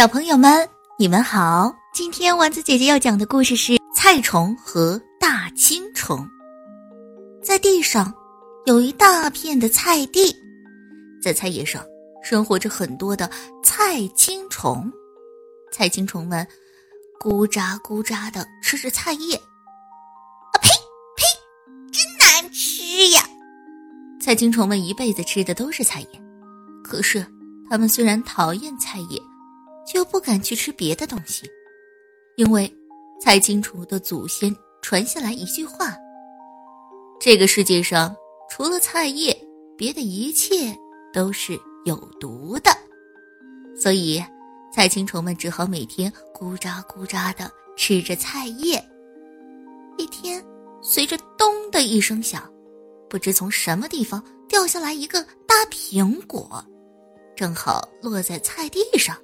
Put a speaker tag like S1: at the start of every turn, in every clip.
S1: 小朋友们，你们好！今天丸子姐姐要讲的故事是《菜虫和大青虫》。在地上有一大片的菜地，在菜叶上生活着很多的菜青虫。菜青虫们咕喳咕喳的吃着菜叶，
S2: 啊呸呸，真难吃呀！
S1: 菜青虫们一辈子吃的都是菜叶，可是它们虽然讨厌菜叶。就不敢去吃别的东西，因为菜青虫的祖先传下来一句话：这个世界上除了菜叶，别的一切都是有毒的。所以，菜青虫们只好每天咕喳咕喳的吃着菜叶。一天，随着“咚”的一声响，不知从什么地方掉下来一个大苹果，正好落在菜地上。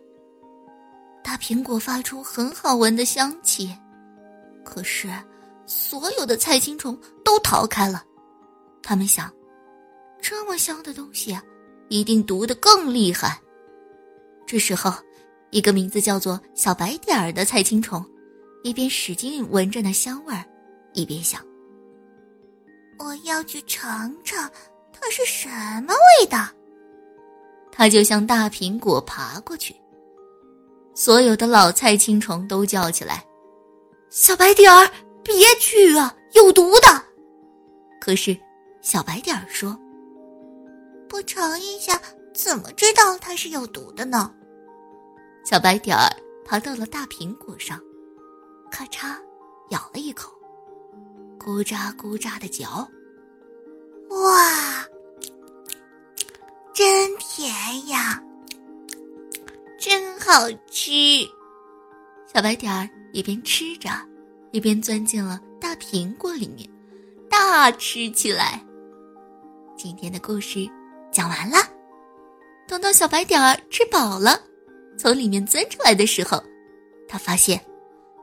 S1: 大苹果发出很好闻的香气，可是所有的菜青虫都逃开了。他们想，这么香的东西，一定毒得更厉害。这时候，一个名字叫做小白点儿的菜青虫，一边使劲闻着那香味儿，一边想：“
S2: 我要去尝尝它是什么味道。”
S1: 他就向大苹果爬过去。所有的老菜青虫都叫起来：“小白点儿，别去啊，有毒的！”可是，小白点儿说：“
S2: 不尝一下，怎么知道它是有毒的呢？”
S1: 小白点儿爬到了大苹果上，咔嚓，咬了一口，咕喳咕喳的嚼。
S2: 哇，真甜呀！好吃，
S1: 小白点儿一边吃着，一边钻进了大苹果里面，大吃起来。今天的故事讲完了。等到小白点儿吃饱了，从里面钻出来的时候，他发现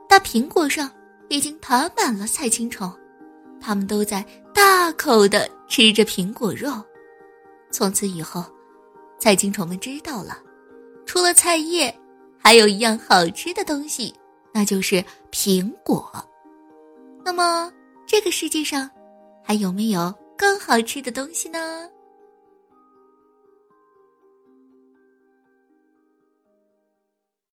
S1: 大苹果上已经爬满了菜青虫，它们都在大口的吃着苹果肉。从此以后，菜青虫们知道了。除了菜叶，还有一样好吃的东西，那就是苹果。那么，这个世界上还有没有更好吃的东西呢？